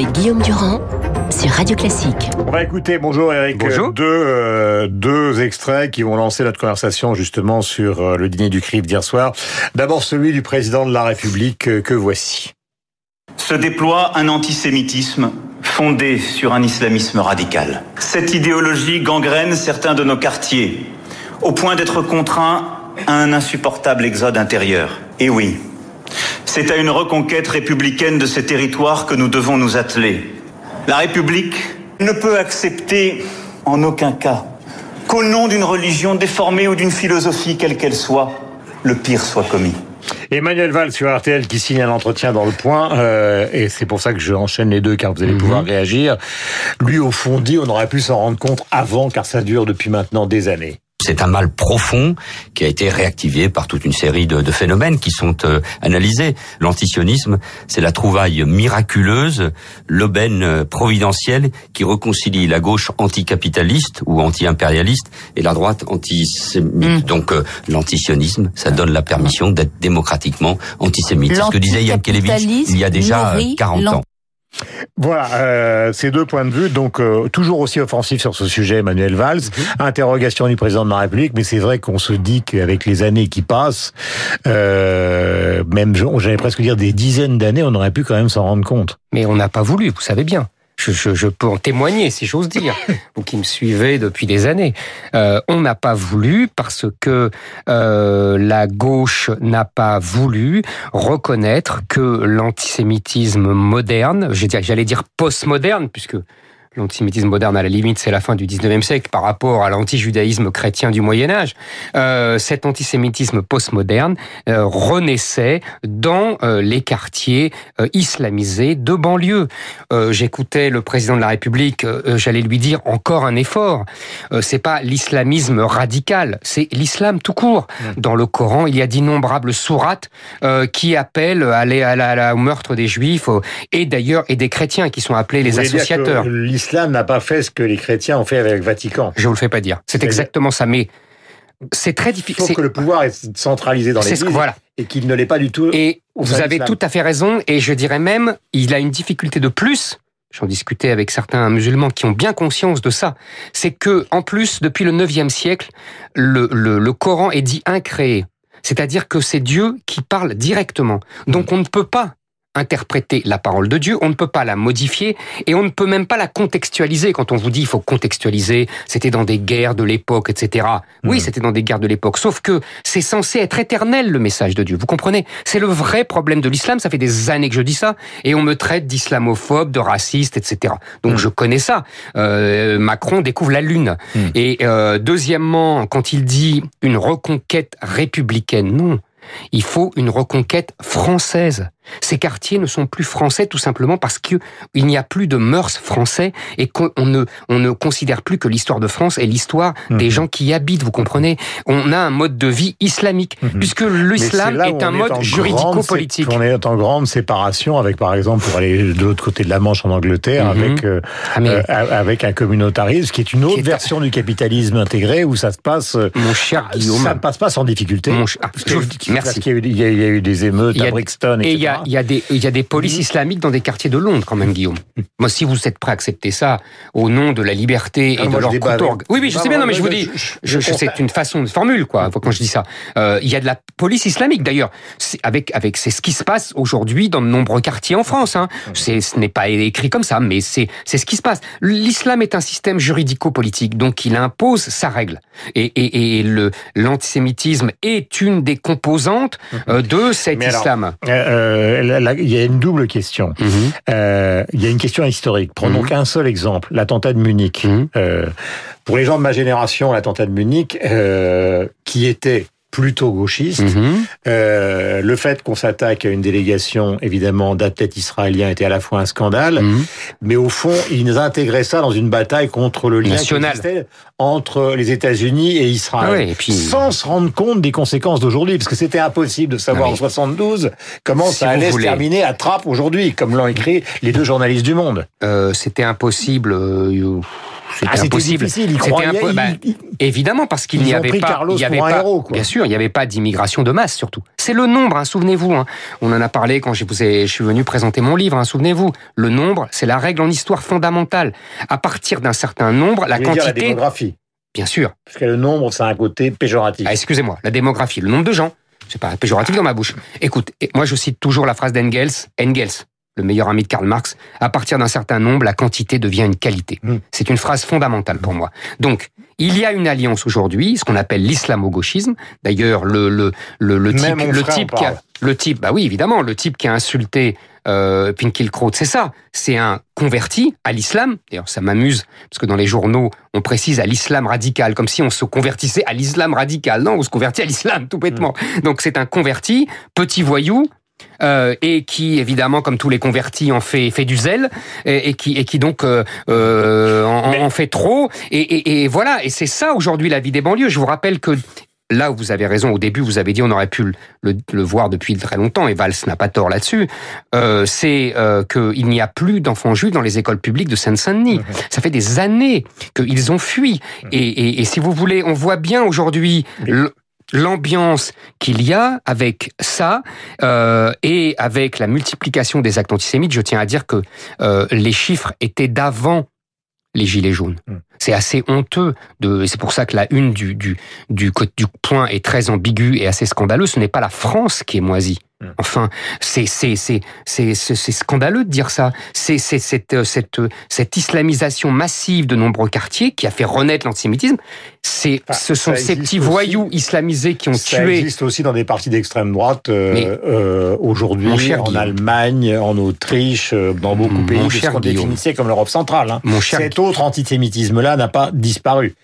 avec Guillaume Durand sur Radio Classique. On va écouter, bonjour Eric, Bonjour. Deux, euh, deux extraits qui vont lancer notre conversation justement sur euh, le dîner du CRIF d'hier soir. D'abord celui du président de la République euh, que voici. se déploie un antisémitisme fondé sur un islamisme radical. Cette idéologie gangrène certains de nos quartiers, au point d'être contraints à un insupportable exode intérieur. Et oui, c'est à une reconquête républicaine de ces territoires que nous devons nous atteler. La République ne peut accepter en aucun cas qu'au nom d'une religion déformée ou d'une philosophie quelle qu'elle soit, le pire soit commis. Emmanuel Valls sur RTL qui signe un entretien dans le point, euh, et c'est pour ça que je enchaîne les deux car vous allez pouvoir réagir. Lui au fond dit on aurait pu s'en rendre compte avant car ça dure depuis maintenant des années. C'est un mal profond qui a été réactivé par toute une série de, de phénomènes qui sont euh, analysés. L'antisionisme, c'est la trouvaille miraculeuse, l'aubaine euh, providentielle qui réconcilie la gauche anticapitaliste ou anti-impérialiste et la droite antisémite. Donc euh, l'antisionisme, ça donne la permission d'être démocratiquement antisémite. C'est ce que disait Yann Kelevich il y a déjà euh, nourrit 40 ans. Voilà, euh, ces deux points de vue, donc euh, toujours aussi offensif sur ce sujet, Emmanuel Valls. Interrogation du président de la République, mais c'est vrai qu'on se dit qu'avec les années qui passent, euh, même j'allais presque dire des dizaines d'années, on aurait pu quand même s'en rendre compte. Mais on n'a pas voulu, vous savez bien. Je, je, je peux en témoigner, si j'ose dire, vous qui me suivez depuis des années. Euh, on n'a pas voulu parce que euh, la gauche n'a pas voulu reconnaître que l'antisémitisme moderne, j'allais dire postmoderne, puisque l'antisémitisme moderne, à la limite, c'est la fin du 19e siècle par rapport à l'antijudaïsme chrétien du Moyen Âge. Euh, cet antisémitisme postmoderne euh, renaissait dans euh, les quartiers euh, islamisés de banlieue. Euh, J'écoutais le président de la République, euh, j'allais lui dire encore un effort. Euh, c'est pas l'islamisme radical, c'est l'islam tout court. Dans le Coran, il y a d'innombrables sourates euh, qui appellent à aller à la- à la- au meurtre des juifs et d'ailleurs et des chrétiens qui sont appelés les dire que associateurs. L'islam n'a pas fait ce que les chrétiens ont fait avec le Vatican. Je vous le fais pas dire. C'est exactement ça. Mais c'est très difficile. que le pouvoir est centralisé dans l'Église voilà. et qu'il ne l'est pas du tout. Et vous avez tout à fait raison. Et je dirais même, il a une difficulté de plus. J'en discutais avec certains musulmans qui ont bien conscience de ça. C'est que, en plus, depuis le 9e siècle, le, le, le Coran est dit incréé. C'est-à-dire que c'est Dieu qui parle directement. Donc on ne peut pas interpréter la parole de Dieu, on ne peut pas la modifier et on ne peut même pas la contextualiser. Quand on vous dit il faut contextualiser, c'était dans des guerres de l'époque, etc. Oui, Mhm. c'était dans des guerres de l'époque. Sauf que c'est censé être éternel le message de Dieu. Vous comprenez? C'est le vrai problème de l'islam. Ça fait des années que je dis ça et on me traite d'islamophobe, de raciste, etc. Donc Mhm. je connais ça. Euh, Macron découvre la lune. Mhm. Et euh, deuxièmement, quand il dit une reconquête républicaine, non. Il faut une reconquête française. Ces quartiers ne sont plus français tout simplement parce que il n'y a plus de mœurs français et qu'on ne, on ne considère plus que l'histoire de France est l'histoire des Mhm. gens qui y habitent, vous comprenez? On a un mode de vie islamique, Mhm. puisque l'islam est un mode juridico-politique. On est en grande séparation avec, par exemple, pour aller de l'autre côté de la Manche en Angleterre, Mhm. avec euh, Ah, mais euh, avec un communautarisme qui est une autre est- version du capitalisme intégré où ça se passe. euh, mon cher Guillaume, Ça ne passe pas sans difficulté. mon ah, je- merci. Parce qu'il y, a eu- il y a eu- il y a eu des émeutes a- à Brixton, Et etc. il y a, il y, a des- il y a des polices Mhm. islamiques dans des quartiers de Londres, quand même, Guillaume. Moi, si vous êtes prêt à accepter ça au nom de la liberté Ah, et moi, de leur avec- Oui, oui, je Non, sais bien, non, mais je vous dis, je- je- je- c'est une façon de formule, quoi, quand je dis ça. Euh, il y a de la police islamique, d'ailleurs. C'est avec, avec, c'est ce qui se passe aujourd'hui dans de nombreux quartiers en France. Hein. C'est, ce n'est pas écrit comme ça, mais c'est, c'est ce qui se passe. L'islam est un système juridico-politique, donc il impose sa règle. Et, et, et le, l'antisémitisme est une des composantes euh, de cet Mais alors, islam. Euh, euh, il y a une double question. Mhm. Euh, il y a une question historique. Prenons Mhm. qu'un seul exemple, l'attentat de Munich. Mhm. Euh, pour les gens de ma génération, l'attentat de Munich, qui était plutôt gauchiste, Mhm. euh, le fait qu'on s'attaque à une délégation, évidemment, d'athlètes israéliens était à la fois un scandale, Mhm. mais au fond, ils intégraient ça dans une bataille contre le lien National. entre les États-Unis et Israël. Ah et puis- Sans se rendre compte des conséquences d'aujourd'hui, parce que c'était impossible de savoir en 72 comment Si ça allait se terminer à Trappes aujourd'hui, comme l'ont écrit les deux journalistes du Monde. Euh, c'était impossible. euh, c'était Ah, c'était impossible. difficile, il C'était croyait, un peu- il- bah, évidemment parce qu'il n'y avait pas, il y avait pas, héros, bien sûr, il n'y avait pas d'immigration de masse surtout. C'est le nombre, hein, souvenez-vous. hein. On en a parlé quand je vous ai, je suis venu présenter mon livre. hein, souvenez-vous, le nombre, c'est la règle en histoire fondamentale. À partir d'un certain nombre, la voulais dire la quantité, démographie. bien sûr. Parce que le nombre, c'est un côté péjoratif. Ah, excusez-moi, la démographie, le nombre de gens. C'est pas péjoratif dans ma bouche. Écoute, moi je cite toujours la phrase d'Engels. Engels, le meilleur ami de Karl Marx. À partir d'un certain nombre, la quantité devient une qualité. Mm. C'est une phrase fondamentale pour moi. Donc, il y a une alliance aujourd'hui, ce qu'on appelle l'islamo-gauchisme. D'ailleurs, le le le, le type, le type qui a, le type, bah oui, évidemment, le type qui a insulté euh, Pinkelkraut, c'est ça. C'est un converti à l'islam. D'ailleurs, ça m'amuse parce que dans les journaux, on précise à l'islam radical, comme si on se convertissait à l'islam radical. Non, on se convertit à l'islam tout bêtement. Donc c'est un converti, petit voyou. Euh, et qui évidemment comme tous les convertis en fait fait du zèle et, et qui et qui donc euh, euh, en, en fait trop. Et, et, et voilà. Et c'est ça aujourd'hui la vie des banlieues. Je vous rappelle que là où vous avez raison, au début, vous avez dit on aurait pu le, le- le voir depuis très longtemps, et Valls n'a pas tort là-dessus, euh, c'est euh, qu'il n'y a plus d'enfants juifs dans les écoles publiques de Seine-Saint-Denis. Ça fait des années qu'ils ont fui. Et, et- et si vous voulez, on voit bien aujourd'hui l'ambiance qu'il y a avec ça euh, et avec la multiplication des actes antisémites. Je tiens à dire que euh, les chiffres étaient d'avant les gilets jaunes. Mm. C'est assez honteux de, c'est pour ça que la une du, du, du, du point est très ambiguë et assez scandaleux. Ce n'est pas la France qui est moisie. Mm. Enfin, c'est c'est c'est c'est c'est c'est scandaleux de dire ça. C'est c'est cette euh, cette euh, cette islamisation massive de nombreux quartiers qui a fait renaître l'antisémitisme. C'est Enfin, ce sont ça ces petits aussi. voyous islamisés qui ont Ça tué. existe aussi dans des partis d'extrême droite euh, euh, aujourd'hui, en Guillaume. Allemagne, en Autriche, dans beaucoup de pays ce qu'on définissait comme l'Europe centrale. hein. Mon cher Cet autre antisémitisme-là n'a pas disparu.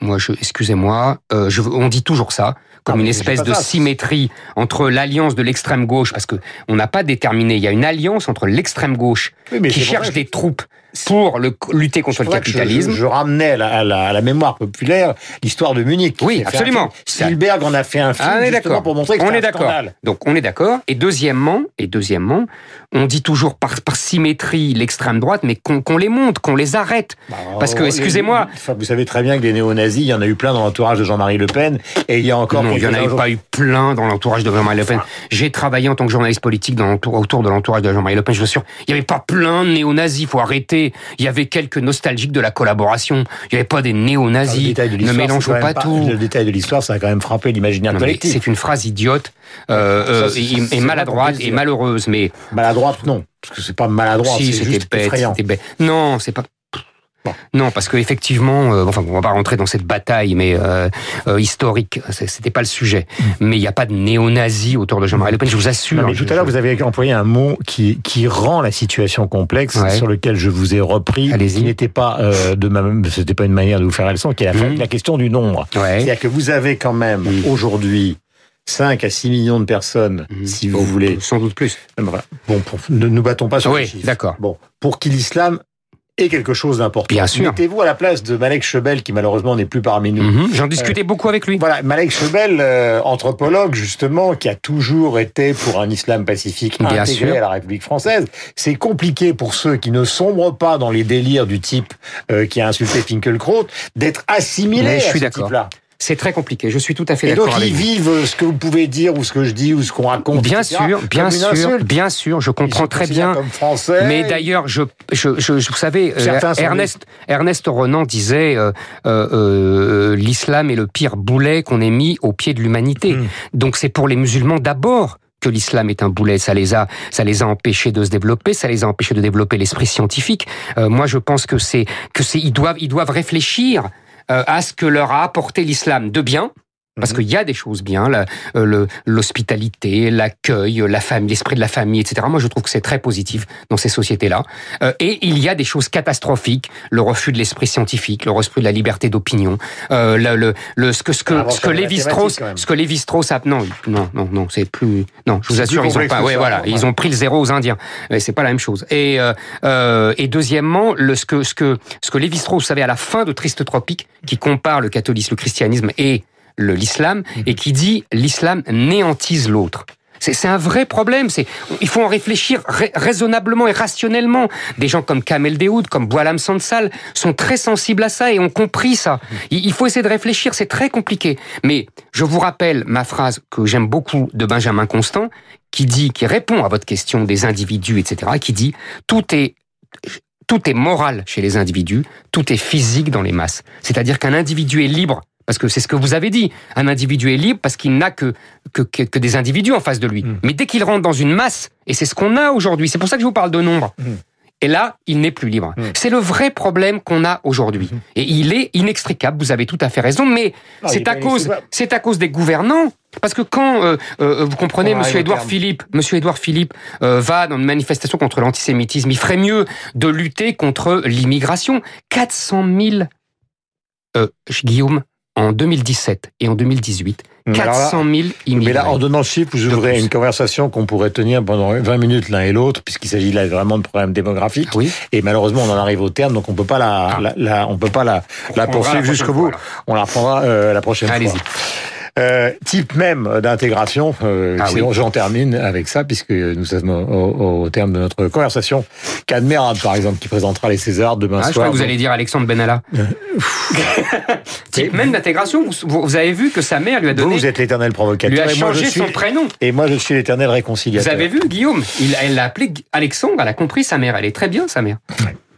Moi, je, excusez-moi, euh, je, on dit toujours ça, comme Ah, une espèce de symétrie entre l'alliance de l'extrême gauche, parce que on n'a pas déterminé. Il y a une alliance entre l'extrême gauche Oui, qui cherche des troupes pour le, lutter contre le capitalisme. Je, je ramenais à la, à la- à la mémoire populaire l'histoire de Munich. Oui, absolument. film. Spielberg en a fait un film Ah, on est justement d'accord. pour montrer que On est d'accord. Donc on est d'accord. Et deuxièmement, et deuxièmement, on dit toujours par, par symétrie l'extrême droite, mais qu'on les monte, qu'on les arrête. Bah, Parce que, les- excusez-moi- vous savez très bien que des néo-nazis, il y en a eu plein dans l'entourage de Jean-Marie Le Pen, et il y a encore non, il y en a quelques-uns eu pas eu plein dans l'entourage de Jean-Marie Le Pen. J'ai travaillé en tant que journaliste politique dans autour de l'entourage de Jean-Marie Le Pen. Je vous assure, il y avait pas plein de néo-nazis. Faut arrêter. Il y avait quelques nostalgiques de la collaboration. Il y avait pas des Ah, néo-nazis. de Ne mélangeons pas, tout. Le détail de l'histoire, ça a quand même frappé l'imaginaire collectif. C'est une phrase idiote euh, Ça, euh, et- maladroite et malheureuse, mais Maladroite, non. Parce que c'est pas maladroit, si c'est juste bête, effrayant. bête. Non, c'est pas. Bon. Non, parce que effectivement, euh, enfin, on va pas rentrer dans cette bataille, mais euh, euh, historique, c'était pas le sujet. Mais il n'y a pas de néo-nazis autour de Jean-Marie Le Pen, je vous assure. Non, mais Je- tout à l'heure, je- vous avez employé un mot qui, qui rend la situation complexe, Ouais. sur lequel je vous ai repris, Allez-y. qui n'était pas euh, de ma, c'était pas une manière de vous faire la leçon, qui est la, la question du nombre. Ouais. C'est-à-dire que vous avez quand même Mhm. aujourd'hui 5 à 6 millions de personnes, si vous Bon, voulez. Sans doute plus. Bon, pour- ne nous battons pas sur Oui, les chiffres. d'accord. Bon, pour qu'il l'islam ait quelque chose d'important. Bien sûr. Mettez-vous à la place de Malek Chebel, qui malheureusement n'est plus parmi nous. Mhm. J'en discutais beaucoup avec lui. Voilà, Malek Chebel, euh, anthropologue justement, qui a toujours été pour un islam pacifique Bien intégré sûr. à la République française. C'est compliqué pour ceux qui ne sombrent pas dans les délires du type euh, qui a insulté Finkelkraut d'être Mais je à ce type-là. C'est très compliqué. Je suis tout à fait Et d'accord donc avec ils vous. vivent ce que vous pouvez dire ou ce que je dis ou ce qu'on raconte. Bien etc., sûr, bien sûr, bien sûr, je comprends très bien. Comme français. Mais d'ailleurs, je, je, je, je- vous savez, euh, Ernest, Ernest Renan disait euh, euh, l'islam est le pire boulet qu'on ait mis au pied de l'humanité. Mm. Donc c'est pour les musulmans d'abord que l'islam est un boulet. Ça les a, ça les a empêchés de se développer, ça les a empêchés de développer l'esprit scientifique. Euh, moi, je pense que c'est que c'est ils doivent ils doivent réfléchir à ce que leur a apporté l'islam de bien. Parce Mhm. qu'il y a des choses bien, la- euh, le- l'hospitalité, l'accueil, la famille, l'esprit de la famille, etc. Moi, je trouve que c'est très positif dans ces sociétés-là. Euh, et il y a des choses catastrophiques, le refus de l'esprit scientifique, le refus de la liberté d'opinion, euh, le, le, le- ce que ce que L'invention ce que Lévi-Strauss, ce que Lévi-Strauss a non non non non c'est plus non je vous assure ils ont pas ouais ça, voilà ouais. ils ont pris le zéro aux Indiens Mais c'est pas la même chose et euh, euh, et deuxièmement le ce que ce que ce que Lévi-Strauss savait à la fin de Triste Tropique qui compare le catholisme le christianisme et l'islam Mhm. et qui dit l'islam néantise l'autre C'est un vrai problème. C'est il faut en réfléchir raisonnablement et rationnellement. Des gens comme Kamel Dehoud, comme Boalam Sansal sont très sensibles à ça et ont compris ça. Il faut essayer de réfléchir. C'est très compliqué. Mais je vous rappelle ma phrase que j'aime beaucoup de Benjamin Constant, qui dit, qui répond à votre question des individus, etc., qui dit tout est tout est moral chez les individus, tout est physique dans les masses. C'est-à-dire qu'un individu est libre parce que c'est ce que vous avez dit. Un individu est libre parce qu'il n'a que, que, que, des individus en face de lui. Hmm. Mais dès qu'il rentre dans une masse, et c'est ce qu'on a aujourd'hui, c'est pour ça que je vous parle de nombre. Hmm. Et là, il n'est plus libre. Hmm. C'est le vrai problème qu'on a aujourd'hui. Et il est inextricable, vous avez tout à fait raison, mais c'est à cause, c'est à cause des gouvernants. Parce que quand euh, euh, vous comprenez, Monsieur Édouard Philippe, Monsieur Édouard Philippe euh, va dans une manifestation contre l'antisémitisme, il ferait mieux de lutter contre l'immigration. 400 000 euh, Guillaume, en 2017 et en 2018, 400 000 immigrés. Mais là, en donnant ce chiffre, vous ouvrez une conversation qu'on pourrait tenir pendant 20 minutes l'un et l'autre, puisqu'il s'agit là vraiment de problèmes démographiques. Oui. Et malheureusement, on en arrive au terme, donc on peut pas la, ah. la, on peut pas la, la poursuivre jusqu'au bout. On la reprendra euh, la prochaine fois. Euh, type même d'intégration. Euh, ah J'en termine avec ça, puisque nous sommes au, terme de notre conversation. Cadmerade, par exemple, qui présentera les Césars demain ah, soir. Je crois que vous allez dire Alexandre Benalla. Euh, type même d'intégration. Vous, vous, avez vu que sa mère lui a donné. Vous, vous êtes l'éternel provocateur. Lui a changé son prénom. Et moi, je suis l'éternel réconciliateur. Vous avez vu, Guillaume il, Elle l'a appelé Alexandre. Elle a compris sa mère. Elle est très bien, sa mère.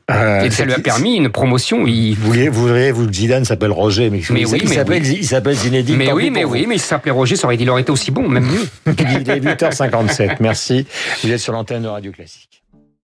Euh, et ça lui a permis une promotion. Il... Vous voulez, vous voudriez, vous, Zidane s'appelle Roger, mais, mais il, oui, il s'appelle, oui. Zinedine. Mais oui, mais oui, mais il s'appelait Roger, ça aurait, il aurait été aussi bon, même mieux. il est 8h57. Merci. Vous êtes sur l'antenne de Radio Classique.